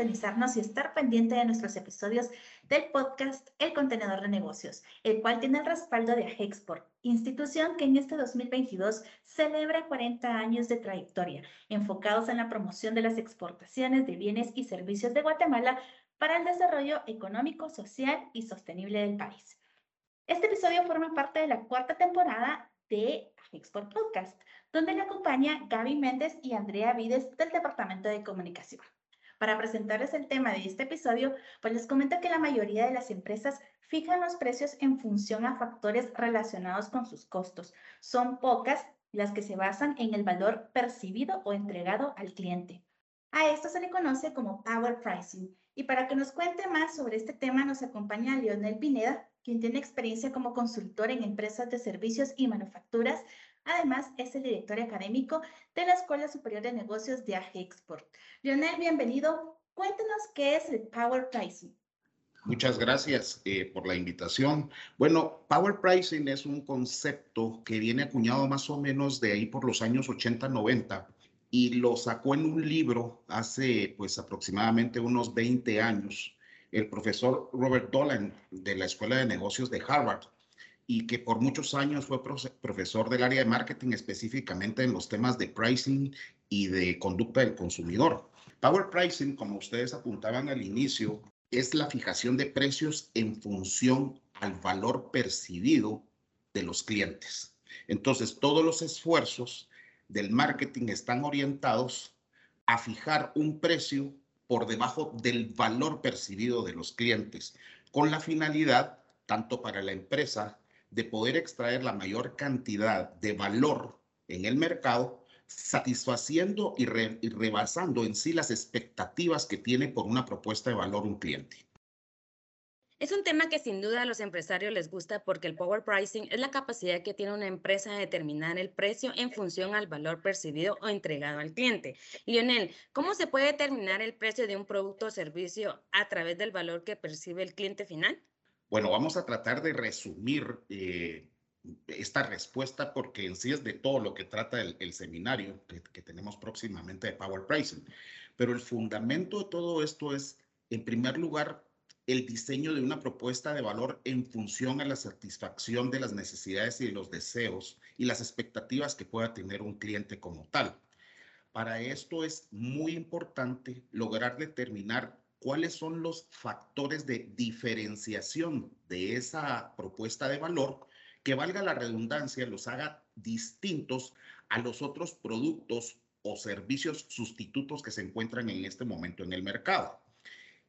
sintonizarnos y estar pendiente de nuestros episodios del podcast El Contenedor de Negocios, el cual tiene el respaldo de Agexport, institución que en este 2022 celebra 40 años de trayectoria, enfocados en la promoción de las exportaciones de bienes y servicios de Guatemala para el desarrollo económico, social y sostenible del país. Este episodio forma parte de la cuarta temporada de Export Podcast, donde le acompaña Gaby Méndez y Andrea Vides del Departamento de Comunicación. Para presentarles el tema de este episodio, pues les comento que la mayoría de las empresas fijan los precios en función a factores relacionados con sus costos. Son pocas las que se basan en el valor percibido o entregado al cliente. A esto se le conoce como Power Pricing. Y para que nos cuente más sobre este tema nos acompaña Leonel Pineda, quien tiene experiencia como consultor en empresas de servicios y manufacturas. Además, es el director académico de la Escuela Superior de Negocios de Export. Lionel, bienvenido. Cuéntanos qué es el Power Pricing. Muchas gracias eh, por la invitación. Bueno, Power Pricing es un concepto que viene acuñado más o menos de ahí por los años 80-90 y lo sacó en un libro hace pues aproximadamente unos 20 años el profesor Robert Dolan de la Escuela de Negocios de Harvard y que por muchos años fue profesor del área de marketing específicamente en los temas de pricing y de conducta del consumidor. Power Pricing, como ustedes apuntaban al inicio, es la fijación de precios en función al valor percibido de los clientes. Entonces, todos los esfuerzos del marketing están orientados a fijar un precio por debajo del valor percibido de los clientes, con la finalidad, tanto para la empresa, de poder extraer la mayor cantidad de valor en el mercado, satisfaciendo y, rebasando en sí las expectativas que tiene por una propuesta de valor un cliente. Es un tema que sin duda a los empresarios les gusta porque el power pricing es la capacidad que tiene una empresa de determinar el precio en función al valor percibido o entregado al cliente. Lionel, ¿cómo se puede determinar el precio de un producto o servicio a través del valor que percibe el cliente final? Bueno, vamos a tratar de resumir eh, esta respuesta porque en sí es de todo lo que trata el, seminario que, que tenemos próximamente de Power Pricing. Pero el fundamento de todo esto es, en primer lugar, el diseño de una propuesta de valor en función a la satisfacción de las necesidades y de los deseos y las expectativas que pueda tener un cliente como tal. Para esto es muy importante lograr determinar cuáles son los factores de diferenciación de esa propuesta de valor que valga la redundancia, los haga distintos a los otros productos o servicios sustitutos que se encuentran en este momento en el mercado.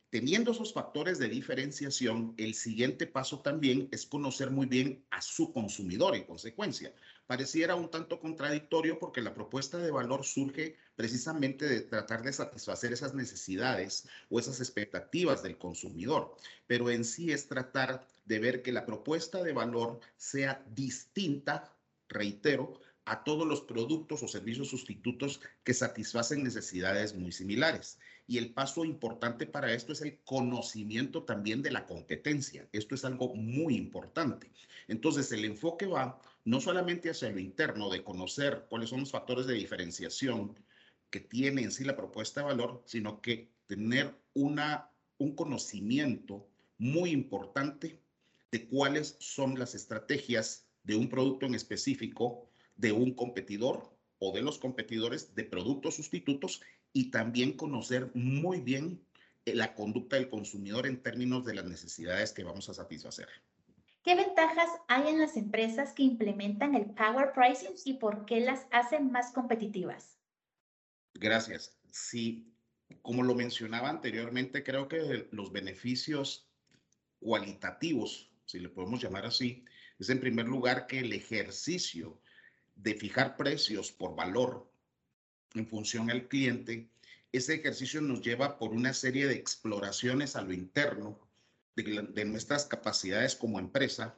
Teniendo esos factores de diferenciación, el siguiente paso también es conocer muy bien a su consumidor en consecuencia. Pareciera un tanto contradictorio porque la propuesta de valor surge precisamente de tratar de satisfacer esas necesidades o esas expectativas del consumidor, pero en sí es tratar de ver que la propuesta de valor sea distinta, reitero, a todos los productos o servicios sustitutos que satisfacen necesidades muy similares. Y el paso importante para esto es el conocimiento también de la competencia. Esto es algo muy importante. Entonces, el enfoque va no solamente hacia lo interno, de conocer cuáles son los factores de diferenciación que tiene en sí la propuesta de valor, sino que tener una, un conocimiento muy importante de cuáles son las estrategias de un producto en específico de un competidor o de los competidores de productos sustitutos y también conocer muy bien eh, la conducta del consumidor en términos de las necesidades que vamos a satisfacer. ¿Qué ventajas hay en las empresas que implementan el Power Pricing y por qué las hacen más competitivas? Gracias. Sí, como lo mencionaba anteriormente, creo que los beneficios cualitativos, si le podemos llamar así, es en primer lugar que el ejercicio de fijar precios por valor en función al cliente, ese ejercicio nos lleva por una serie de exploraciones a lo interno de, nuestras capacidades como empresa,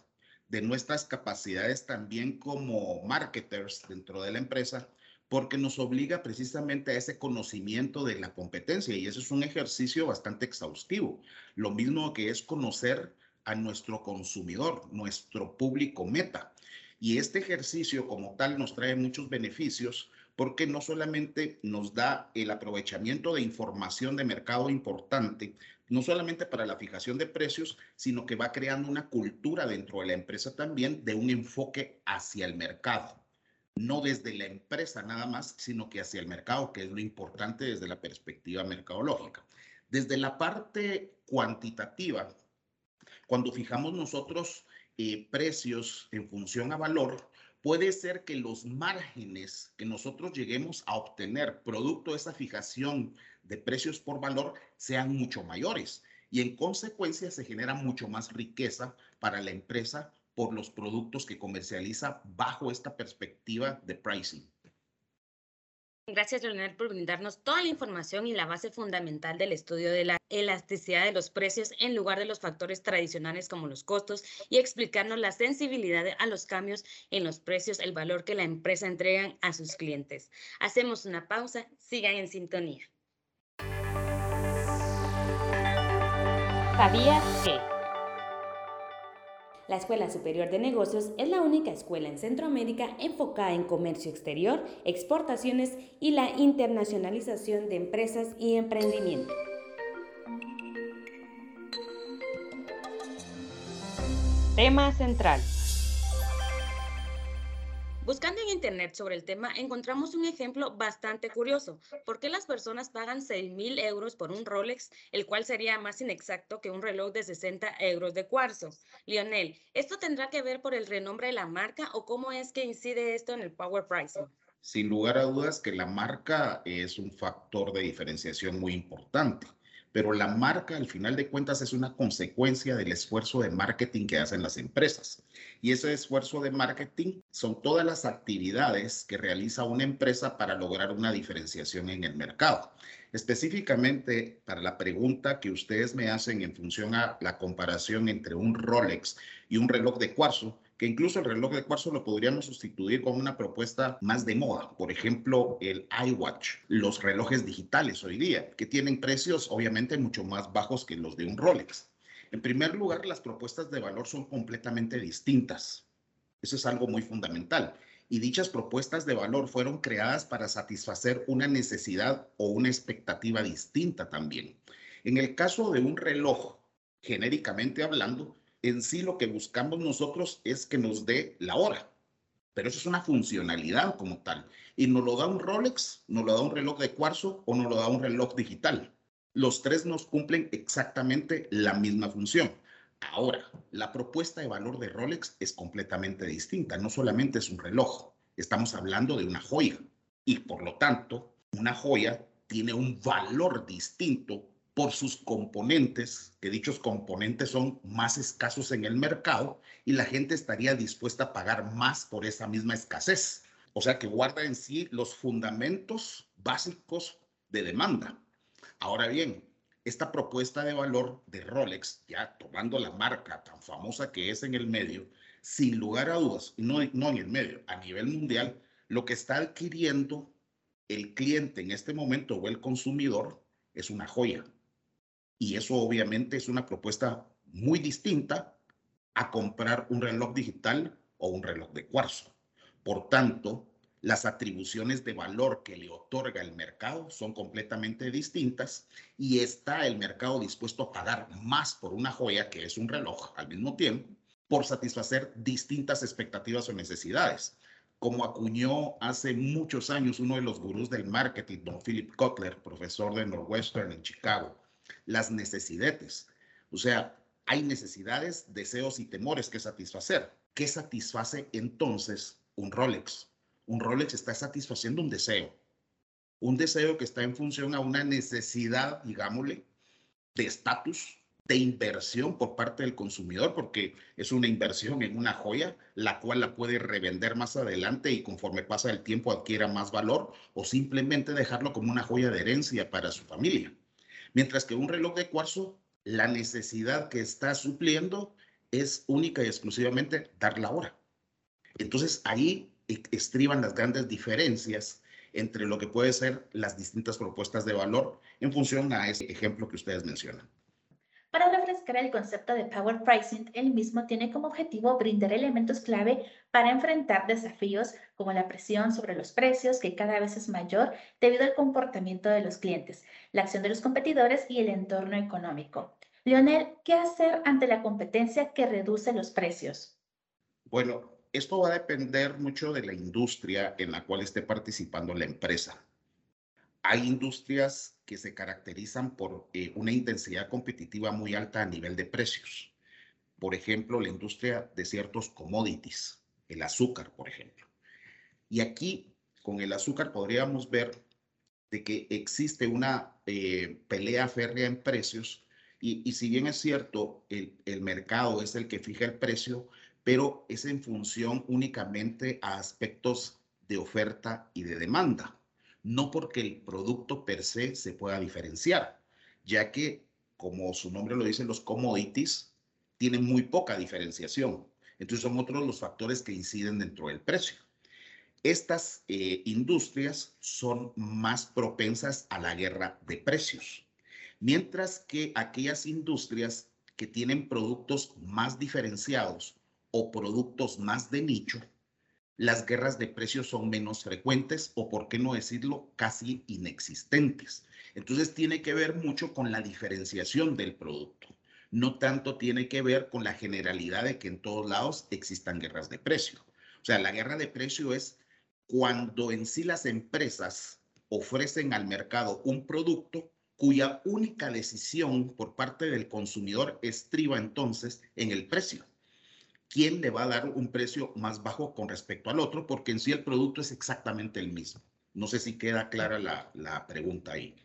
de nuestras capacidades también como marketers dentro de la empresa, porque nos obliga precisamente a ese conocimiento de la competencia y ese es un ejercicio bastante exhaustivo. Lo mismo que es conocer a nuestro consumidor, nuestro público meta. Y este ejercicio como tal nos trae muchos beneficios porque no solamente nos da el aprovechamiento de información de mercado importante, no solamente para la fijación de precios, sino que va creando una cultura dentro de la empresa también de un enfoque hacia el mercado. No desde la empresa nada más, sino que hacia el mercado, que es lo importante desde la perspectiva mercadológica. Desde la parte cuantitativa, cuando fijamos nosotros eh, precios en función a valor, puede ser que los márgenes que nosotros lleguemos a obtener producto de esa fijación de precios por valor sean mucho mayores y en consecuencia se genera mucho más riqueza para la empresa por los productos que comercializa bajo esta perspectiva de pricing. Gracias, Leonel, por brindarnos toda la información y la base fundamental del estudio de la elasticidad de los precios en lugar de los factores tradicionales como los costos y explicarnos la sensibilidad a los cambios en los precios, el valor que la empresa entrega a sus clientes. Hacemos una pausa, sigan en sintonía. ¿Sabías que? La Escuela Superior de Negocios es la única escuela en Centroamérica enfocada en comercio exterior, exportaciones y la internacionalización de empresas y emprendimiento. Tema central. Buscando en Internet sobre el tema, encontramos un ejemplo bastante curioso. ¿Por qué las personas pagan 6 mil euros por un Rolex, el cual sería más inexacto que un reloj de 60 euros de cuarzo? Lionel, ¿esto tendrá que ver por el renombre de la marca o cómo es que incide esto en el power pricing? Sin lugar a dudas que la marca es un factor de diferenciación muy importante pero la marca al final de cuentas es una consecuencia del esfuerzo de marketing que hacen las empresas. Y ese esfuerzo de marketing son todas las actividades que realiza una empresa para lograr una diferenciación en el mercado. Específicamente para la pregunta que ustedes me hacen en función a la comparación entre un Rolex y un reloj de cuarzo, que incluso el reloj de cuarzo lo podríamos sustituir con una propuesta más de moda. Por ejemplo, el iWatch, los relojes digitales hoy día, que tienen precios obviamente mucho más bajos que los de un Rolex. En primer lugar, las propuestas de valor son completamente distintas. Eso es algo muy fundamental. Y dichas propuestas de valor fueron creadas para satisfacer una necesidad o una expectativa distinta también. En el caso de un reloj, genéricamente hablando, en sí lo que buscamos nosotros es que nos dé la hora. Pero eso es una funcionalidad como tal. Y nos lo da un Rolex, nos lo da un reloj de cuarzo o nos lo da un reloj digital. Los tres nos cumplen exactamente la misma función. Ahora, la propuesta de valor de Rolex es completamente distinta. No solamente es un reloj, estamos hablando de una joya. Y por lo tanto, una joya tiene un valor distinto por sus componentes, que dichos componentes son más escasos en el mercado y la gente estaría dispuesta a pagar más por esa misma escasez. O sea que guarda en sí los fundamentos básicos de demanda. Ahora bien, esta propuesta de valor de Rolex, ya tomando la marca tan famosa que es en el medio, sin lugar a dudas, no, no en el medio, a nivel mundial, lo que está adquiriendo el cliente en este momento o el consumidor es una joya y eso obviamente es una propuesta muy distinta a comprar un reloj digital o un reloj de cuarzo. Por tanto, las atribuciones de valor que le otorga el mercado son completamente distintas y está el mercado dispuesto a pagar más por una joya que es un reloj al mismo tiempo por satisfacer distintas expectativas o necesidades. Como acuñó hace muchos años uno de los gurús del marketing, don Philip Kotler, profesor de Northwestern en Chicago, las necesidades. O sea, hay necesidades, deseos y temores que satisfacer. ¿Qué satisface entonces un Rolex? Un Rolex está satisfaciendo un deseo. Un deseo que está en función a una necesidad, digámosle, de estatus, de inversión por parte del consumidor, porque es una inversión en una joya, la cual la puede revender más adelante y conforme pasa el tiempo adquiera más valor, o simplemente dejarlo como una joya de herencia para su familia. Mientras que un reloj de cuarzo, la necesidad que está supliendo es única y exclusivamente dar la hora. Entonces ahí e-, estriban las grandes diferencias entre lo que puede ser las distintas propuestas de valor en función a ese ejemplo que ustedes mencionan. Para refrescar el concepto de Power Pricing, el mismo tiene como objetivo brindar elementos clave para enfrentar desafíos como la presión sobre los precios, que cada vez es mayor debido al comportamiento de los clientes, la acción de los competidores y el entorno económico. Leonel, ¿qué hacer ante la competencia que reduce los precios? Bueno, esto va a depender mucho de la industria en la cual esté participando la empresa. Hay industrias que se caracterizan por eh, una intensidad competitiva muy alta a nivel de precios. Por ejemplo, la industria de ciertos commodities, el azúcar, por ejemplo. Y aquí, con el azúcar, podríamos ver de que existe una eh, pelea férrea en precios y, si bien es cierto, el, el mercado es el que fija el precio, pero es en función únicamente a aspectos de oferta y de demanda, no porque el producto per se se pueda diferenciar, ya que, como su nombre lo dice, los commodities tienen muy poca diferenciación. Entonces son otros los factores que inciden dentro del precio. Estas eh, industrias son más propensas a la guerra de precios. Mientras que aquellas industrias que tienen productos más diferenciados o productos más de nicho, las guerras de precios son menos frecuentes o, por qué no decirlo, casi inexistentes. Entonces tiene que ver mucho con la diferenciación del producto. No tanto tiene que ver con la generalidad de que en todos lados existan guerras de precio. O sea, la guerra de precio es cuando en sí las empresas ofrecen al mercado un producto cuya única decisión por parte del consumidor estriba entonces en el precio. ¿Quién le va a dar un precio más bajo con respecto al otro? Porque en sí el producto es exactamente el mismo. No sé si queda clara la, la pregunta ahí.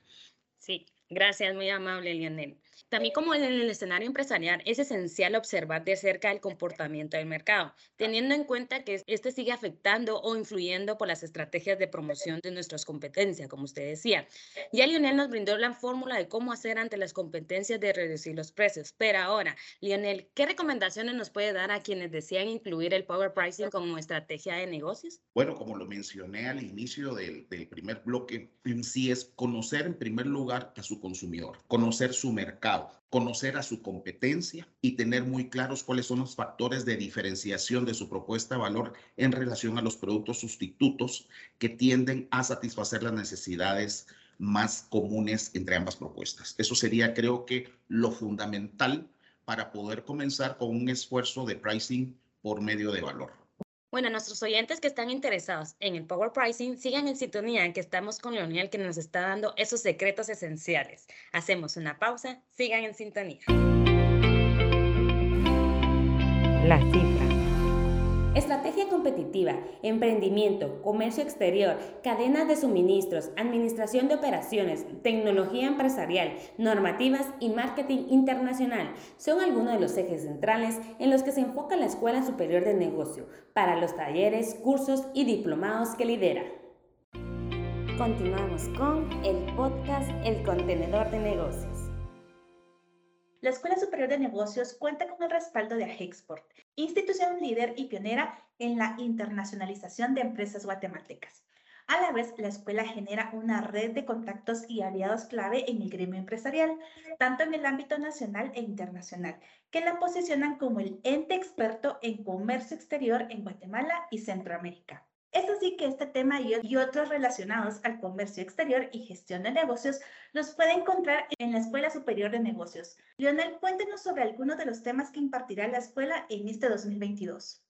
Sí, gracias, muy amable, Lionel. También como en el escenario empresarial es esencial observar de cerca el comportamiento del mercado, teniendo en cuenta que este sigue afectando o influyendo por las estrategias de promoción de nuestras competencias, como usted decía. Ya Lionel nos brindó la fórmula de cómo hacer ante las competencias de reducir los precios. Pero ahora, Lionel, ¿qué recomendaciones nos puede dar a quienes desean incluir el Power Pricing como estrategia de negocios? Bueno, como lo mencioné al inicio del, del primer bloque, en sí es conocer en primer lugar a su consumidor, conocer su mercado conocer a su competencia y tener muy claros cuáles son los factores de diferenciación de su propuesta de valor en relación a los productos sustitutos que tienden a satisfacer las necesidades más comunes entre ambas propuestas. Eso sería, creo que, lo fundamental para poder comenzar con un esfuerzo de pricing por medio de valor. Bueno, nuestros oyentes que están interesados en el Power Pricing, sigan en sintonía que estamos con Leonel que nos está dando esos secretos esenciales. Hacemos una pausa, sigan en sintonía. La cifra. Competitiva, emprendimiento, comercio exterior, cadenas de suministros, administración de operaciones, tecnología empresarial, normativas y marketing internacional son algunos de los ejes centrales en los que se enfoca la Escuela Superior de Negocio para los talleres, cursos y diplomados que lidera. Continuamos con el podcast El Contenedor de Negocios. La Escuela Superior de Negocios cuenta con el respaldo de Agexport, institución líder y pionera en la internacionalización de empresas guatemaltecas. A la vez, la escuela genera una red de contactos y aliados clave en el gremio empresarial, tanto en el ámbito nacional e internacional, que la posicionan como el ente experto en comercio exterior en Guatemala y Centroamérica. Es así que este tema y otros relacionados al comercio exterior y gestión de negocios los puede encontrar en la Escuela Superior de Negocios. Lionel, cuéntenos sobre algunos de los temas que impartirá la escuela en este 2022.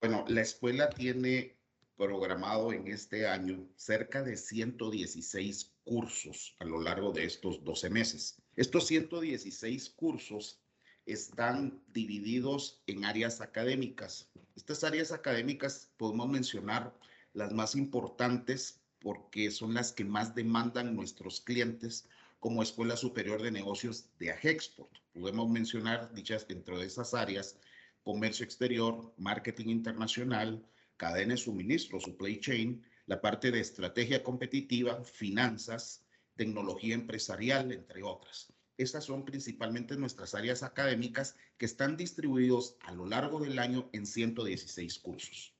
Bueno, la escuela tiene programado en este año cerca de 116 cursos a lo largo de estos 12 meses. Estos 116 cursos están divididos en áreas académicas. Estas áreas académicas podemos mencionar las más importantes porque son las que más demandan nuestros clientes como Escuela Superior de Negocios de Agexport. Podemos mencionar dichas dentro de esas áreas comercio exterior, marketing internacional, cadena de suministro, supply chain, la parte de estrategia competitiva, finanzas, tecnología empresarial, entre otras. Estas son principalmente nuestras áreas académicas que están distribuidos a lo largo del año en 116 cursos.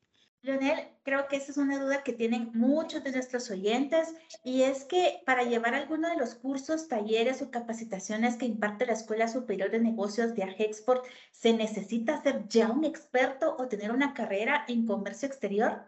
Leonel, creo que esa es una duda que tienen muchos de nuestros oyentes y es que para llevar alguno de los cursos, talleres o capacitaciones que imparte la Escuela Superior de Negocios de Agexport, ¿se necesita ser ya un experto o tener una carrera en comercio exterior?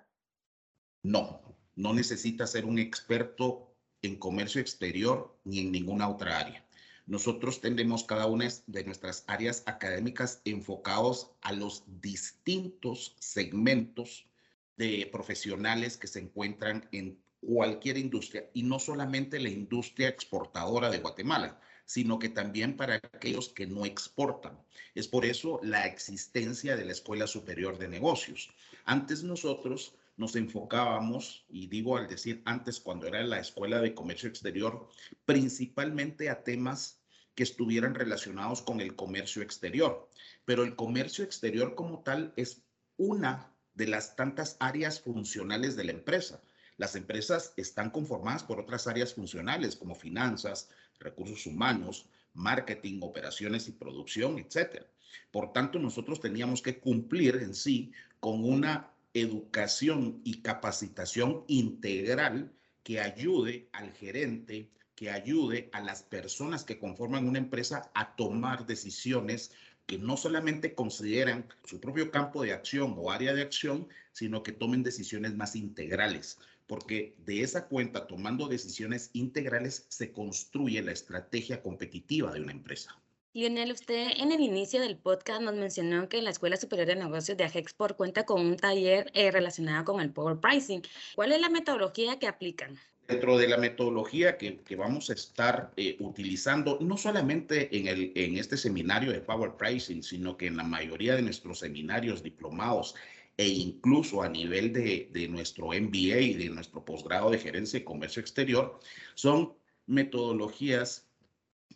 No, no necesita ser un experto en comercio exterior ni en ninguna otra área. Nosotros tendremos cada una de nuestras áreas académicas enfocados a los distintos segmentos de profesionales que se encuentran en cualquier industria y no solamente la industria exportadora de Guatemala, sino que también para aquellos que no exportan. Es por eso la existencia de la Escuela Superior de Negocios. Antes nosotros nos enfocábamos, y digo al decir antes cuando era la Escuela de Comercio Exterior, principalmente a temas estuvieran relacionados con el comercio exterior. Pero el comercio exterior como tal es una de las tantas áreas funcionales de la empresa. Las empresas están conformadas por otras áreas funcionales como finanzas, recursos humanos, marketing, operaciones y producción, etc. Por tanto, nosotros teníamos que cumplir en sí con una educación y capacitación integral que ayude al gerente, que ayude a las personas que conforman una empresa a tomar decisiones que no solamente consideran su propio campo de acción o área de acción, sino que tomen decisiones más integrales, porque de esa cuenta, tomando decisiones integrales, se construye la estrategia competitiva de una empresa. Lionel, usted en el inicio del podcast nos mencionó que la Escuela Superior de Negocios de Agexport cuenta con un taller eh, relacionado con el Power Pricing. ¿Cuál es la metodología que aplican? Dentro de la metodología que, vamos a estar eh, utilizando, no solamente en, el, en este seminario de Power Pricing, sino que en la mayoría de nuestros seminarios diplomados e incluso a nivel de, de nuestro MBA y de nuestro posgrado de gerencia y comercio exterior, son metodologías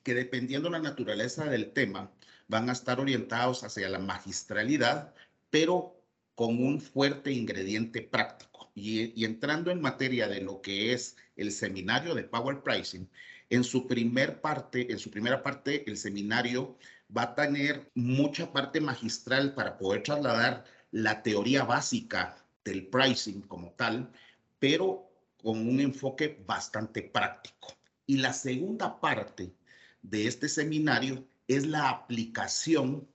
que dependiendo de la naturaleza del tema, van a estar orientados hacia la magistralidad, pero con un fuerte ingrediente práctico. Y, entrando en materia de lo que es el seminario de Power Pricing, en su primer parte, en su primera parte, el seminario va a tener mucha parte magistral para poder trasladar la teoría básica del pricing como tal, pero con un enfoque bastante práctico. Y la segunda parte de este seminario es la aplicación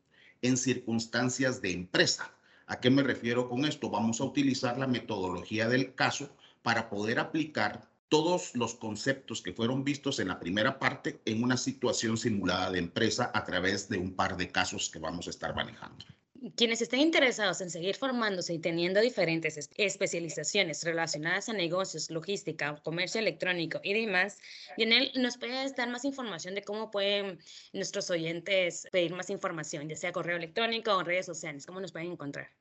en circunstancias de empresa. ¿A qué me refiero con esto? Vamos a utilizar la metodología del caso para poder aplicar todos los conceptos que fueron vistos en la primera parte en una situación simulada de empresa a través de un par de casos que vamos a estar manejando. Quienes estén interesados en seguir formándose y teniendo diferentes especializaciones relacionadas a negocios, logística, comercio electrónico y demás, Lionel, ¿nos puede dar más información de cómo pueden nuestros oyentes pedir más información, ya sea correo electrónico o redes sociales? ¿Cómo nos pueden encontrar?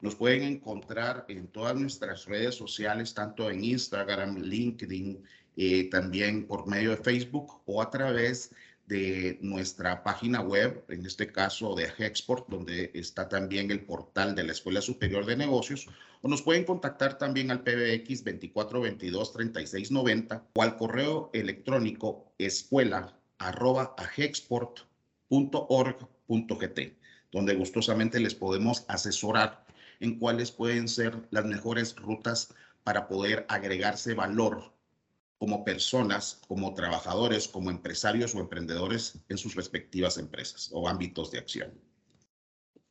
Nos pueden encontrar en todas nuestras redes sociales, tanto en Instagram, LinkedIn, eh, también por medio de Facebook o a través de nuestra página web, en este caso de Export, donde está también el portal de la Escuela Superior de Negocios, o nos pueden contactar también al PBX 2422-3690 o al correo electrónico escuela donde gustosamente les podemos asesorar en cuáles pueden ser las mejores rutas para poder agregarse valor como personas, como trabajadores, como empresarios o emprendedores en sus respectivas empresas o ámbitos de acción.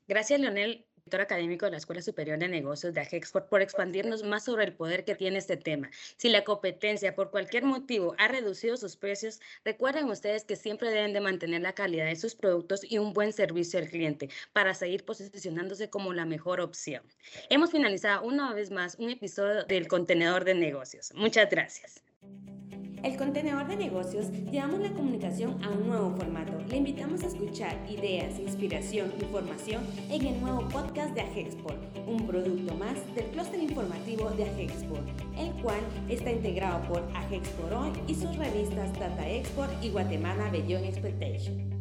Gracias, Leonel director académico de la Escuela Superior de Negocios de Agexport, por expandirnos más sobre el poder que tiene este tema. Si la competencia por cualquier motivo ha reducido sus precios, recuerden ustedes que siempre deben de mantener la calidad de sus productos y un buen servicio al cliente para seguir posicionándose como la mejor opción. Hemos finalizado una vez más un episodio del contenedor de negocios. Muchas gracias. El contenedor de negocios llevamos la comunicación a un nuevo formato. Le invitamos a escuchar ideas, inspiración, información en el nuevo podcast de Agexport, un producto más del clúster informativo de Agexport, el cual está integrado por Agexport Hoy y sus revistas Data Export y Guatemala Beyond Expectation.